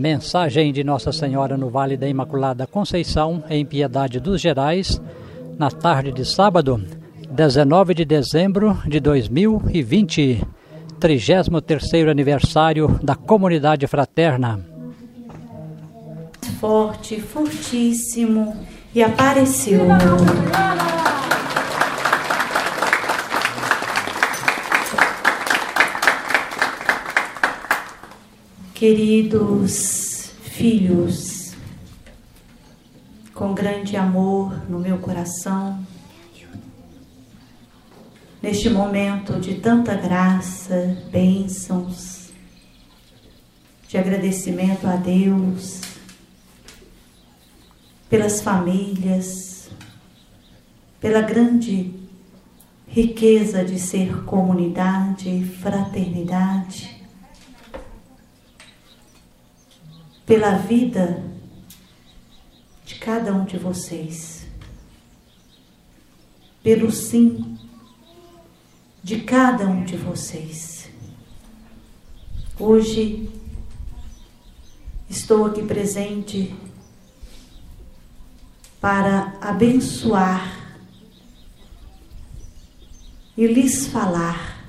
Mensagem de Nossa Senhora no Vale da Imaculada Conceição, em Piedade dos Gerais, na tarde de sábado, 19 de dezembro de 2020, 33 aniversário da Comunidade Fraterna. Forte, fortíssimo e apareceu. Queridos filhos, com grande amor no meu coração, neste momento de tanta graça, bênçãos, de agradecimento a Deus, pelas famílias, pela grande riqueza de ser comunidade, fraternidade pela vida de cada um de vocês, pelo sim de cada um de vocês. Hoje estou aqui presente para abençoar e lhes falar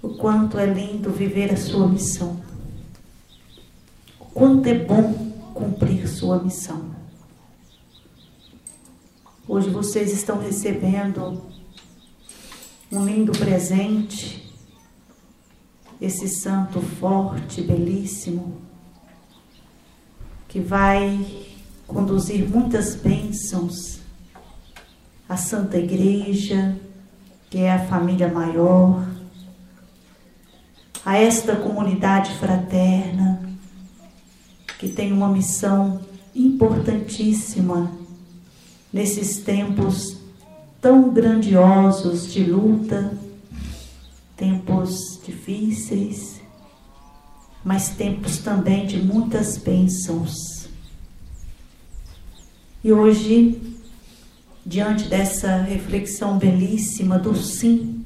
o quanto é lindo viver a sua missão quanto é bom cumprir sua missão. Hoje vocês estão recebendo um lindo presente, esse santo forte, belíssimo, que vai conduzir muitas bênçãos à Santa Igreja, que é a família maior, a esta comunidade fraterna que tem uma missão importantíssima nesses tempos tão grandiosos de luta, tempos difíceis, mas tempos também de muitas bênçãos. E hoje, diante dessa reflexão belíssima do sim,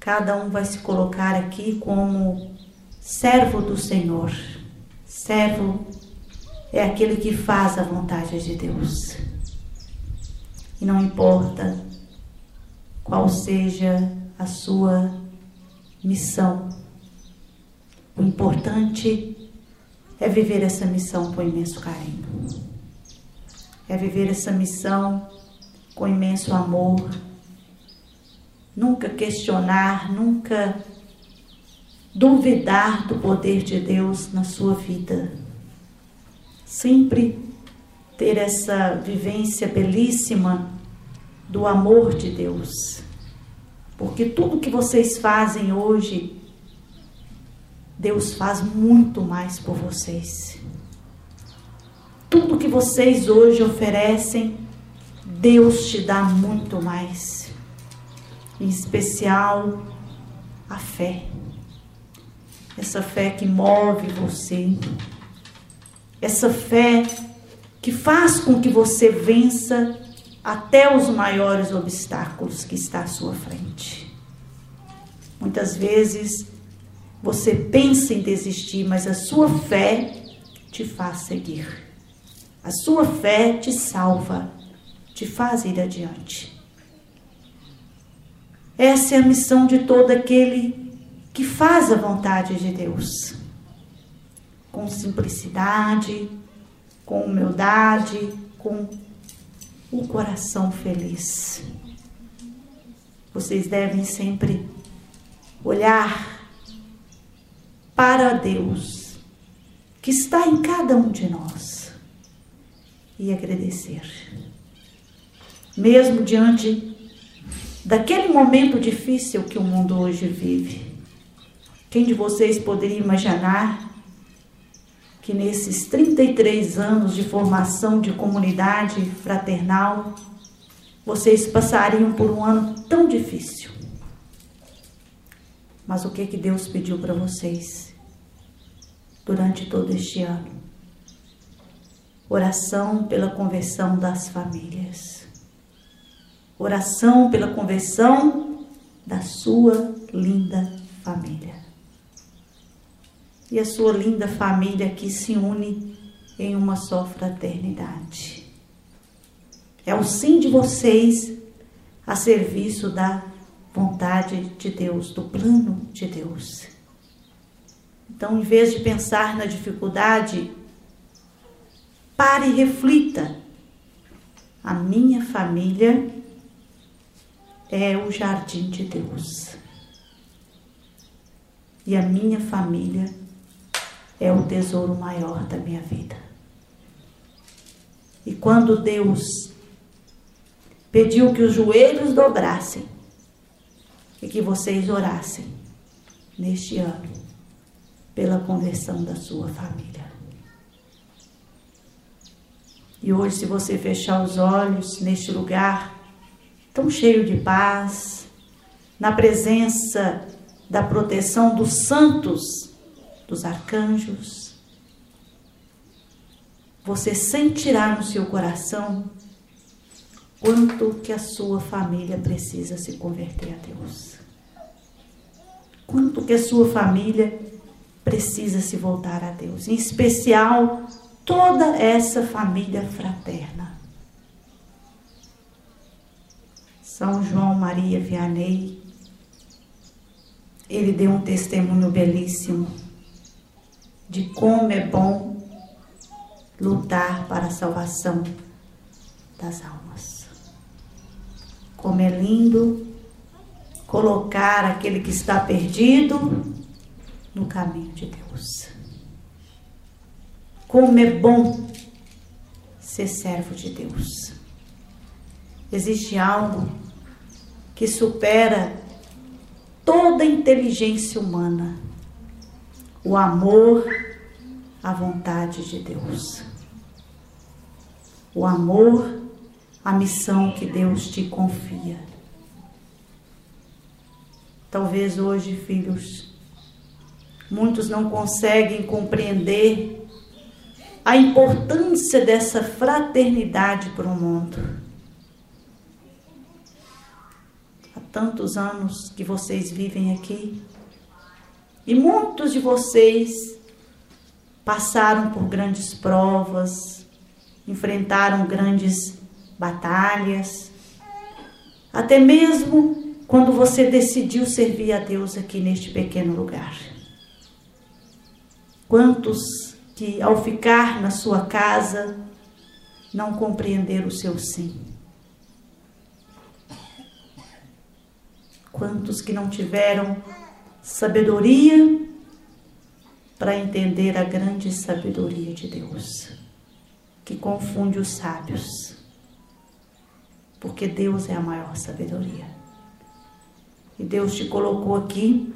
cada um vai se colocar aqui como servo do Senhor Servo é aquele que faz a vontade de Deus. E não importa qual seja a sua missão, o importante é viver essa missão com imenso carinho. É viver essa missão com imenso amor. Nunca questionar, nunca duvidar do poder de Deus na sua vida. Sempre ter essa vivência belíssima do amor de Deus. Porque tudo que vocês fazem hoje, Deus faz muito mais por vocês. Tudo que vocês hoje oferecem, Deus te dá muito mais. Em especial, a fé essa fé que move você, essa fé que faz com que você vença até os maiores obstáculos que está à sua frente. Muitas vezes você pensa em desistir, mas a sua fé te faz seguir. A sua fé te salva, te faz ir adiante. Essa é a missão de todo aquele que faz a vontade de Deus. Com simplicidade, com humildade, com o coração feliz. Vocês devem sempre olhar para Deus que está em cada um de nós e agradecer. Mesmo diante daquele momento difícil que o mundo hoje vive. Quem de vocês poderia imaginar que nesses 33 anos de formação de comunidade fraternal, vocês passariam por um ano tão difícil? Mas o que que Deus pediu para vocês durante todo este ano? Oração pela conversão das famílias. Oração pela conversão da sua linda família. E a sua linda família que se une em uma só fraternidade. É o sim de vocês a serviço da vontade de Deus, do plano de Deus. Então, em vez de pensar na dificuldade, pare e reflita. A minha família é o jardim de Deus. E a minha família é o tesouro maior da minha vida. E quando Deus pediu que os joelhos dobrassem e que vocês orassem neste ano pela conversão da sua família. E hoje, se você fechar os olhos neste lugar tão cheio de paz, na presença da proteção dos santos, dos arcanjos, você sentirá no seu coração quanto que a sua família precisa se converter a Deus. Quanto que a sua família precisa se voltar a Deus, em especial toda essa família fraterna. São João Maria Vianney, ele deu um testemunho belíssimo de como é bom lutar para a salvação das almas. Como é lindo colocar aquele que está perdido no caminho de Deus. Como é bom ser servo de Deus. Existe algo que supera toda a inteligência humana o amor à vontade de Deus. O amor à missão que Deus te confia. Talvez hoje, filhos, muitos não conseguem compreender a importância dessa fraternidade para o mundo. Há tantos anos que vocês vivem aqui e muitos de vocês passaram por grandes provas, enfrentaram grandes batalhas, até mesmo quando você decidiu servir a Deus aqui neste pequeno lugar. Quantos que ao ficar na sua casa não compreenderam o seu sim? Quantos que não tiveram sabedoria para entender a grande sabedoria de Deus, que confunde os sábios, porque Deus é a maior sabedoria. E Deus te colocou aqui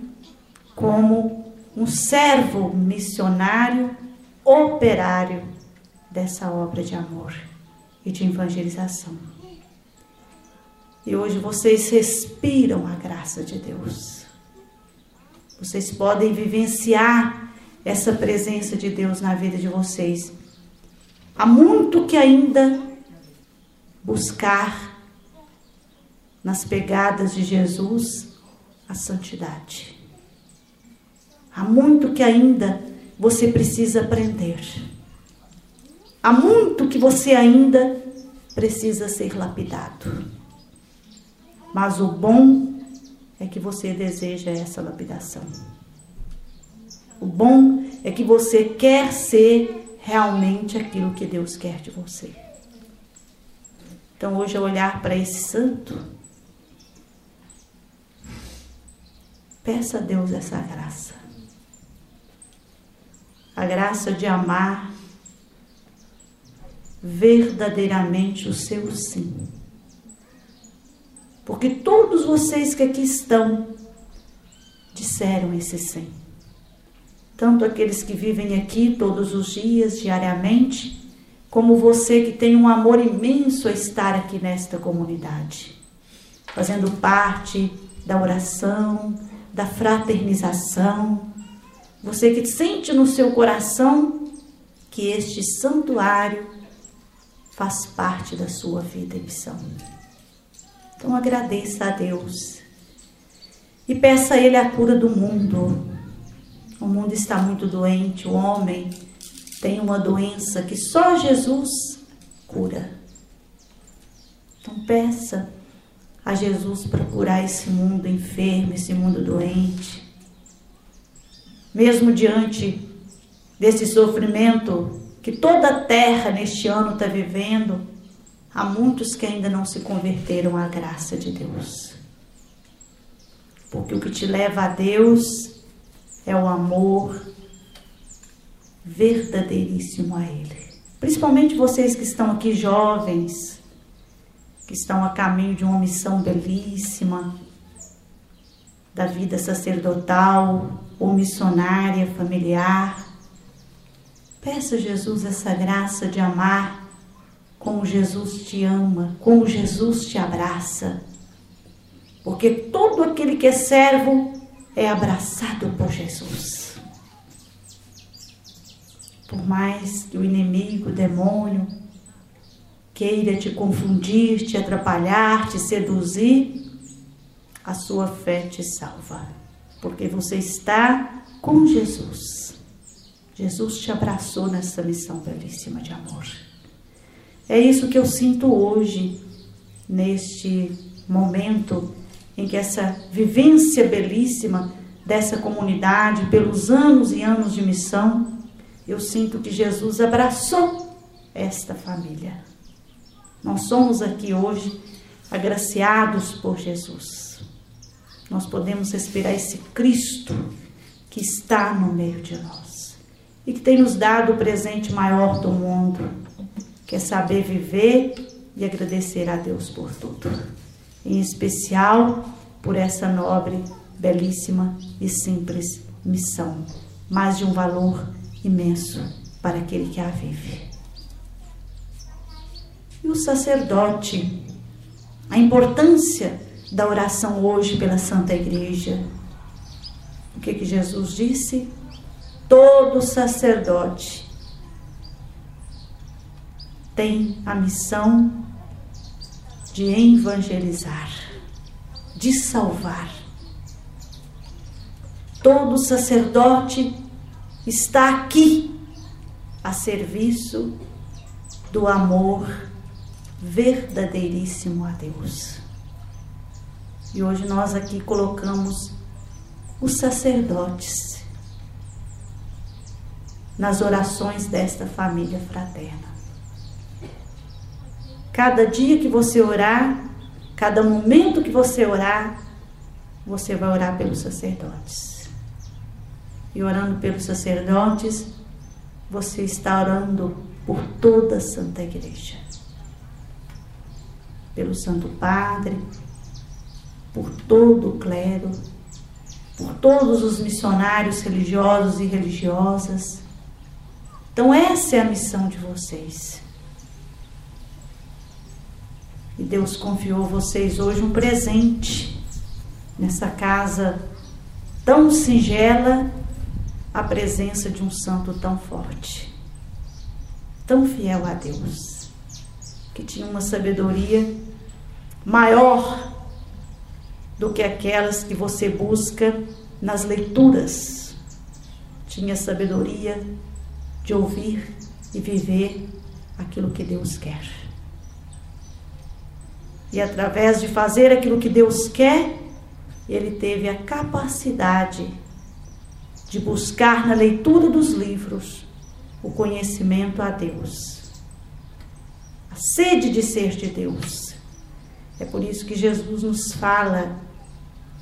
como um servo missionário, operário dessa obra de amor e de evangelização. E hoje vocês respiram a graça de Deus. Vocês podem vivenciar essa presença de Deus na vida de vocês. Há muito que ainda buscar nas pegadas de Jesus a santidade. Há muito que ainda você precisa aprender. Há muito que você ainda precisa ser lapidado. Mas o bom é que você deseja essa lapidação. O bom é que você quer ser realmente aquilo que Deus quer de você. Então, hoje, olhar para esse santo, peça a Deus essa graça. A graça de amar verdadeiramente o seu sim porque todos vocês que aqui estão disseram esse sim. Tanto aqueles que vivem aqui todos os dias, diariamente, como você que tem um amor imenso a estar aqui nesta comunidade, fazendo parte da oração, da fraternização. Você que sente no seu coração que este santuário faz parte da sua vida e missão. Então agradeça a Deus e peça a Ele a cura do mundo. O mundo está muito doente, o homem tem uma doença que só Jesus cura. Então peça a Jesus para curar esse mundo enfermo, esse mundo doente. Mesmo diante desse sofrimento que toda a terra neste ano está vivendo, há muitos que ainda não se converteram à graça de Deus. Porque o que te leva a Deus é o amor verdadeiríssimo a Ele. Principalmente vocês que estão aqui jovens, que estão a caminho de uma missão belíssima, da vida sacerdotal ou missionária, familiar. Peça a Jesus essa graça de amar como Jesus te ama, como Jesus te abraça. Porque todo aquele que é servo é abraçado por Jesus. Por mais que o inimigo, o demônio, queira te confundir, te atrapalhar, te seduzir, a sua fé te salva. Porque você está com Jesus. Jesus te abraçou nessa missão belíssima de amor. É isso que eu sinto hoje, neste momento em que essa vivência belíssima dessa comunidade, pelos anos e anos de missão, eu sinto que Jesus abraçou esta família. Nós somos aqui hoje agraciados por Jesus. Nós podemos respirar esse Cristo que está no meio de nós e que tem nos dado o presente maior do mundo, que é saber viver e agradecer a Deus por tudo. Em especial por essa nobre, belíssima e simples missão, mas de um valor imenso para aquele que a vive. E o sacerdote, a importância da oração hoje pela Santa Igreja. O que, que Jesus disse? Todo sacerdote tem a missão de evangelizar, de salvar. Todo sacerdote está aqui a serviço do amor verdadeiríssimo a Deus. E hoje nós aqui colocamos os sacerdotes nas orações desta família fraterna. Cada dia que você orar, cada momento que você orar, você vai orar pelos sacerdotes e orando pelos sacerdotes, você está orando por toda a Santa Igreja. Pelo Santo Padre, por todo o clero, por todos os missionários religiosos e religiosas. Então, essa é a missão de vocês. E Deus confiou a vocês hoje um presente nessa casa tão singela a presença de um santo tão forte, tão fiel a Deus, que tinha uma sabedoria maior do que aquelas que você busca nas leituras. Tinha sabedoria de ouvir e viver aquilo que Deus quer. E através de fazer aquilo que Deus quer, ele teve a capacidade de buscar na leitura dos livros o conhecimento a Deus, a sede de ser de Deus. É por isso que Jesus nos fala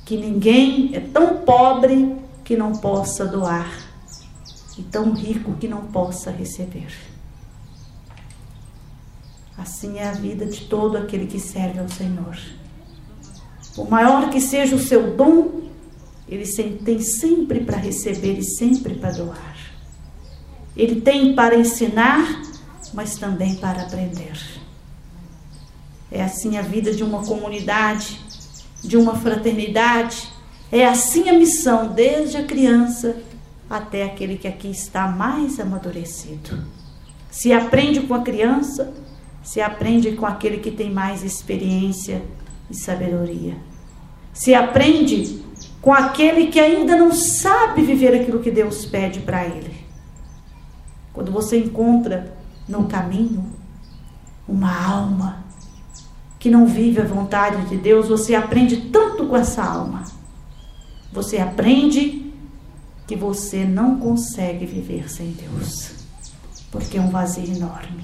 que ninguém é tão pobre que não possa doar e tão rico que não possa receber. Assim é a vida de todo aquele que serve ao Senhor. Por maior que seja o seu dom, ele tem sempre para receber e sempre para doar. Ele tem para ensinar, mas também para aprender. É assim a vida de uma comunidade, de uma fraternidade. É assim a missão, desde a criança até aquele que aqui está mais amadurecido. Se aprende com a criança, se aprende com aquele que tem mais experiência e sabedoria. Se aprende com aquele que ainda não sabe viver aquilo que Deus pede para ele. Quando você encontra no caminho uma alma que não vive a vontade de Deus, você aprende tanto com essa alma. Você aprende que você não consegue viver sem Deus, porque é um vazio enorme.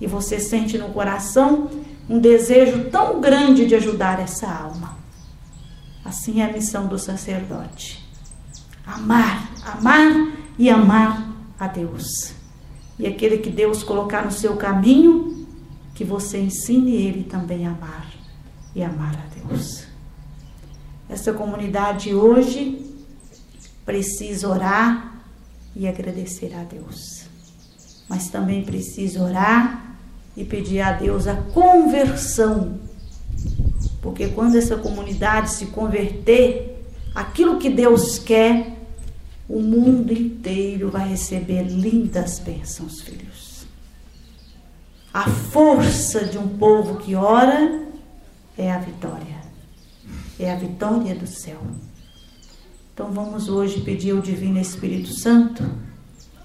E você sente no coração um desejo tão grande de ajudar essa alma. Assim é a missão do sacerdote: amar, amar e amar a Deus. E aquele que Deus colocar no seu caminho, que você ensine ele também a amar e amar a Deus. Essa comunidade hoje precisa orar e agradecer a Deus. Mas também precisa orar e pedir a Deus a conversão. Porque quando essa comunidade se converter, aquilo que Deus quer o mundo inteiro vai receber lindas bênçãos, filhos. A força de um povo que ora é a vitória. É a vitória do céu. Então vamos hoje pedir ao Divino Espírito Santo,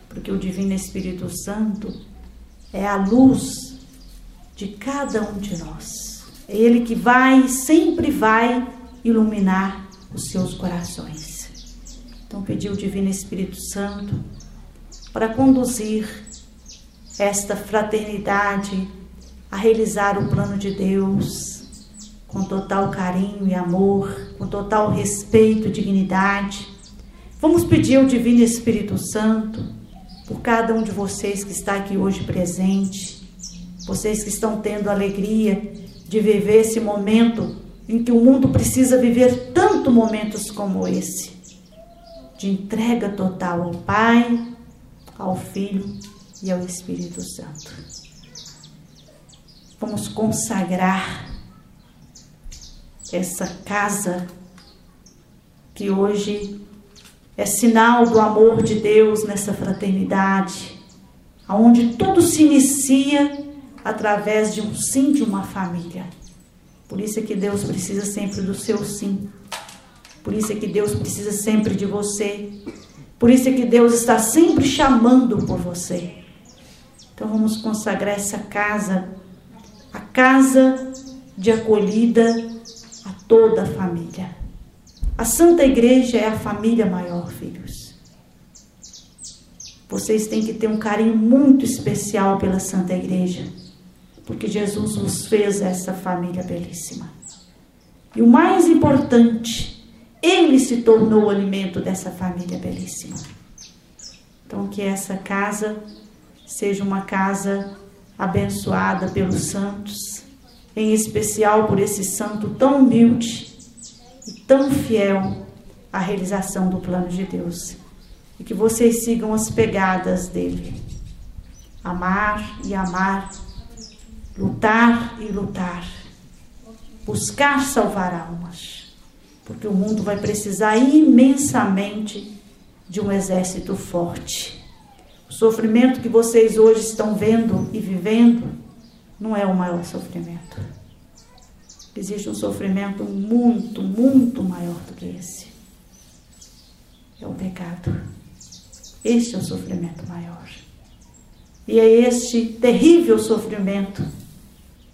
porque o Divino Espírito Santo é a luz de cada um de nós. É Ele que vai, sempre vai iluminar os seus corações. Então, pedi o Divino Espírito Santo para conduzir esta fraternidade a realizar o plano de Deus com total carinho e amor, com total respeito e dignidade. Vamos pedir ao Divino Espírito Santo por cada um de vocês que está aqui hoje presente, vocês que estão tendo a alegria de viver esse momento em que o mundo precisa viver tanto momentos como esse de entrega total ao Pai, ao Filho e ao Espírito Santo. Vamos consagrar essa casa que hoje é sinal do amor de Deus nessa fraternidade, aonde tudo se inicia através de um sim de uma família. Por isso é que Deus precisa sempre do seu sim. Por isso é que Deus precisa sempre de você. Por isso é que Deus está sempre chamando por você. Então vamos consagrar essa casa, a casa de acolhida a toda a família. A Santa Igreja é a família maior, filhos. Vocês têm que ter um carinho muito especial pela Santa Igreja, porque Jesus vos fez essa família belíssima. E o mais importante, ele se tornou o alimento dessa família belíssima. Então, que essa casa seja uma casa abençoada pelos santos, em especial por esse santo tão humilde e tão fiel à realização do plano de Deus. E que vocês sigam as pegadas dele. Amar e amar, lutar e lutar, buscar salvar almas porque o mundo vai precisar imensamente de um exército forte. O sofrimento que vocês hoje estão vendo e vivendo não é o maior sofrimento. Existe um sofrimento muito, muito maior do que esse. É o pecado. Este é o sofrimento maior. E é este terrível sofrimento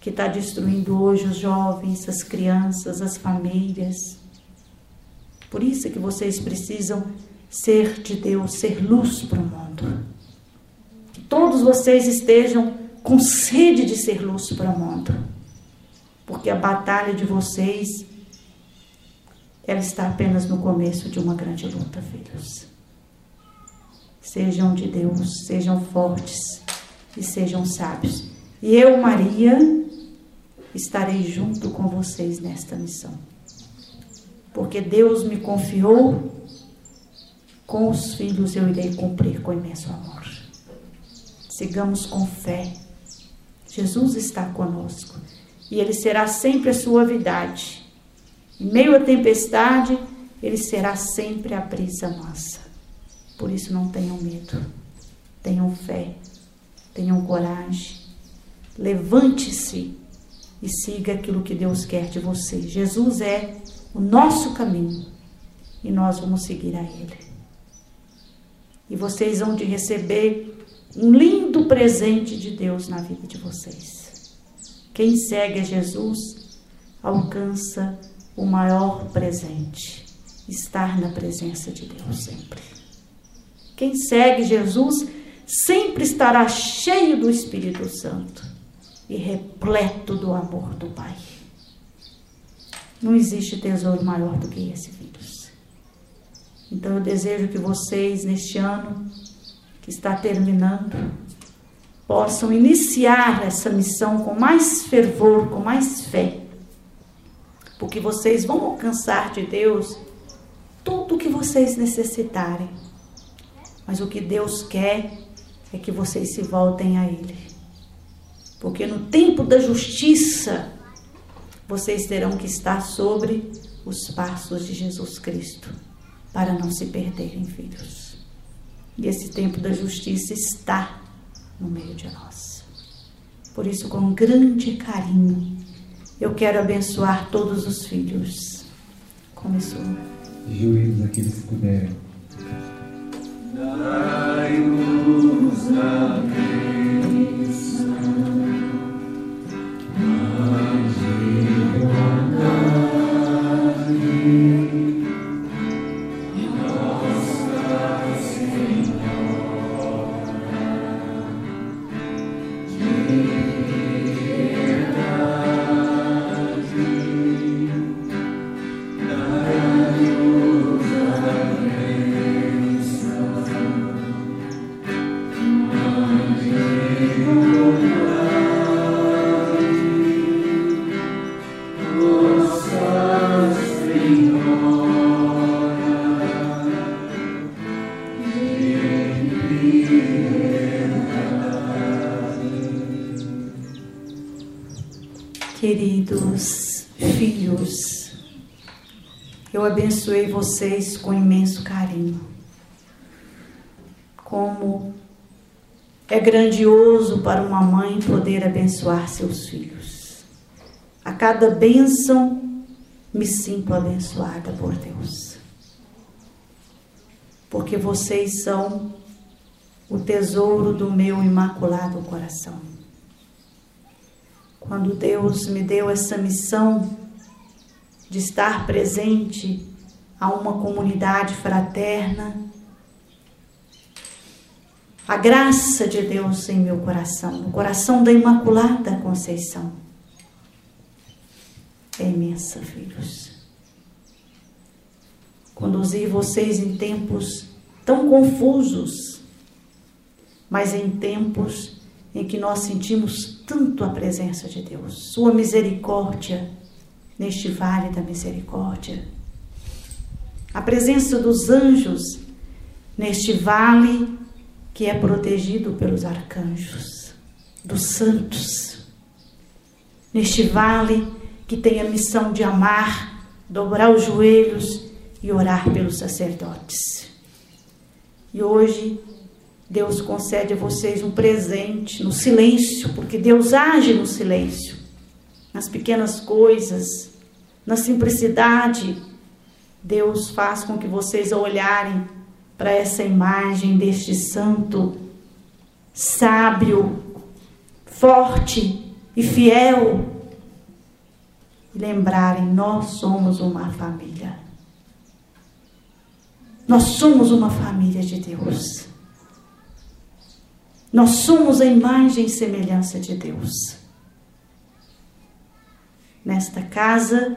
que está destruindo hoje os jovens, as crianças, as famílias, por isso que vocês precisam ser de Deus, ser luz para o mundo. Que todos vocês estejam com sede de ser luz para o mundo. Porque a batalha de vocês ela está apenas no começo de uma grande luta, filhos. Sejam de Deus, sejam fortes e sejam sábios. E eu, Maria, estarei junto com vocês nesta missão porque Deus me confiou, com os filhos eu irei cumprir com imenso amor. Sigamos com fé. Jesus está conosco e Ele será sempre a suavidade. Em meio à tempestade, Ele será sempre a brisa mansa. Por isso não tenham medo, tenham fé, tenham coragem. Levante-se e siga aquilo que Deus quer de você. Jesus é o nosso caminho e nós vamos seguir a Ele. E vocês vão de receber um lindo presente de Deus na vida de vocês. Quem segue a Jesus alcança o maior presente, estar na presença de Deus sempre. Quem segue Jesus sempre estará cheio do Espírito Santo e repleto do amor do Pai. Não existe tesouro maior do que esse, filhos. Então eu desejo que vocês, neste ano que está terminando, possam iniciar essa missão com mais fervor, com mais fé. Porque vocês vão alcançar de Deus tudo o que vocês necessitarem. Mas o que Deus quer é que vocês se voltem a Ele. Porque no tempo da justiça, vocês terão que estar sobre os passos de Jesus Cristo, para não se perderem, filhos. E esse tempo da justiça está no meio de nós. Por isso, com grande carinho, eu quero abençoar todos os filhos. Começou. Juízes aqueles que puderem. Queridos filhos, eu abençoei vocês com imenso carinho. Como é grandioso para uma mãe poder abençoar seus filhos. A cada bênção me sinto abençoada por Deus. Porque vocês são o tesouro do meu imaculado coração. Quando Deus me deu essa missão de estar presente a uma comunidade fraterna, a graça de Deus em meu coração, no coração da Imaculada Conceição, é imensa, filhos. Conduzir vocês em tempos tão confusos, mas em tempos em que nós sentimos tanto a presença de Deus, Sua misericórdia neste vale da misericórdia, a presença dos anjos neste vale que é protegido pelos arcanjos, dos santos, neste vale que tem a missão de amar, dobrar os joelhos e orar pelos sacerdotes. E hoje Deus concede a vocês um presente no silêncio, porque Deus age no silêncio, nas pequenas coisas, na simplicidade. Deus faz com que vocês olharem para essa imagem deste santo sábio, forte e fiel e lembrarem: nós somos uma família. Nós somos uma família de Deus. Nós somos a imagem e semelhança de Deus. Nesta casa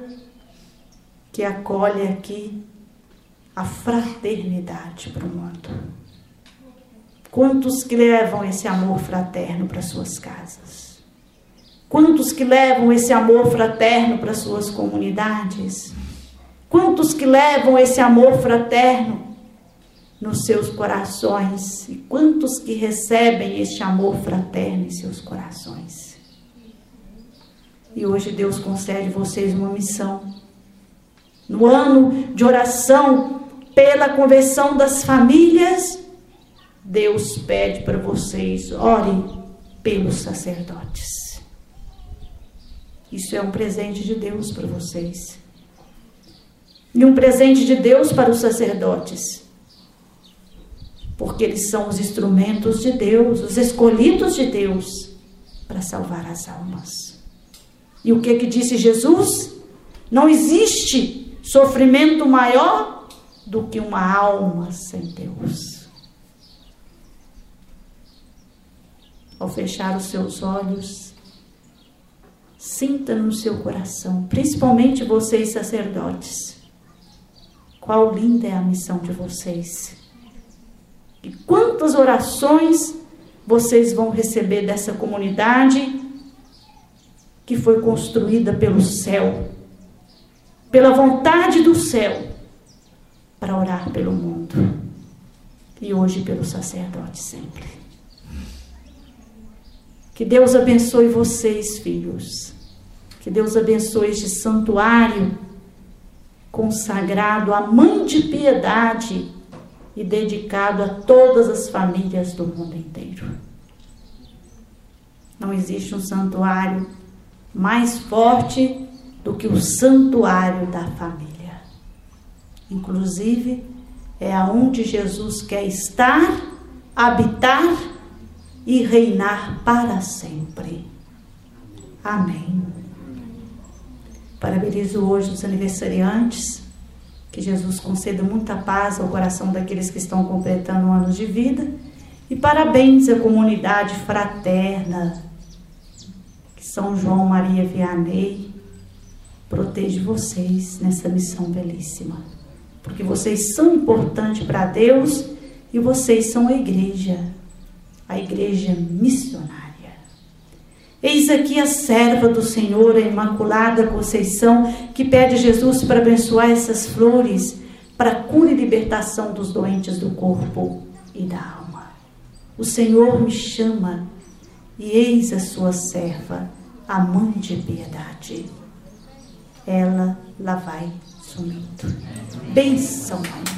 que acolhe aqui a fraternidade para o mundo. Quantos que levam esse amor fraterno para suas casas? Quantos que levam esse amor fraterno para suas comunidades? Quantos que levam esse amor fraterno nos seus corações e quantos que recebem este amor fraterno em seus corações. E hoje Deus concede vocês uma missão. No ano de oração pela conversão das famílias, Deus pede para vocês, orem pelos sacerdotes. Isso é um presente de Deus para vocês. e um presente de Deus para os sacerdotes. Porque eles são os instrumentos de Deus, os escolhidos de Deus para salvar as almas. E o que que disse Jesus? Não existe sofrimento maior do que uma alma sem Deus. Ao fechar os seus olhos, sinta no seu coração, principalmente vocês sacerdotes, qual linda é a missão de vocês. E quantas orações vocês vão receber dessa comunidade que foi construída pelo céu, pela vontade do céu, para orar pelo mundo e hoje pelo sacerdote sempre. Que Deus abençoe vocês, filhos. Que Deus abençoe este santuário consagrado à Mãe de Piedade e dedicado a todas as famílias do mundo inteiro. Não existe um santuário mais forte do que o santuário da família. Inclusive, é aonde Jesus quer estar, habitar e reinar para sempre. Amém. Parabenizo hoje os aniversariantes. Que Jesus conceda muita paz ao coração daqueles que estão completando anos de vida. E parabéns à comunidade fraterna, que São João Maria Vianney proteja vocês nessa missão belíssima. Porque vocês são importantes para Deus e vocês são a igreja, a igreja missionária. Eis aqui a serva do Senhor, a Imaculada Conceição, que pede Jesus para abençoar essas flores para cura e libertação dos doentes do corpo e da alma. O Senhor me chama e eis a sua serva, a mãe de piedade. Ela lá vai sumindo. Benção, mãe.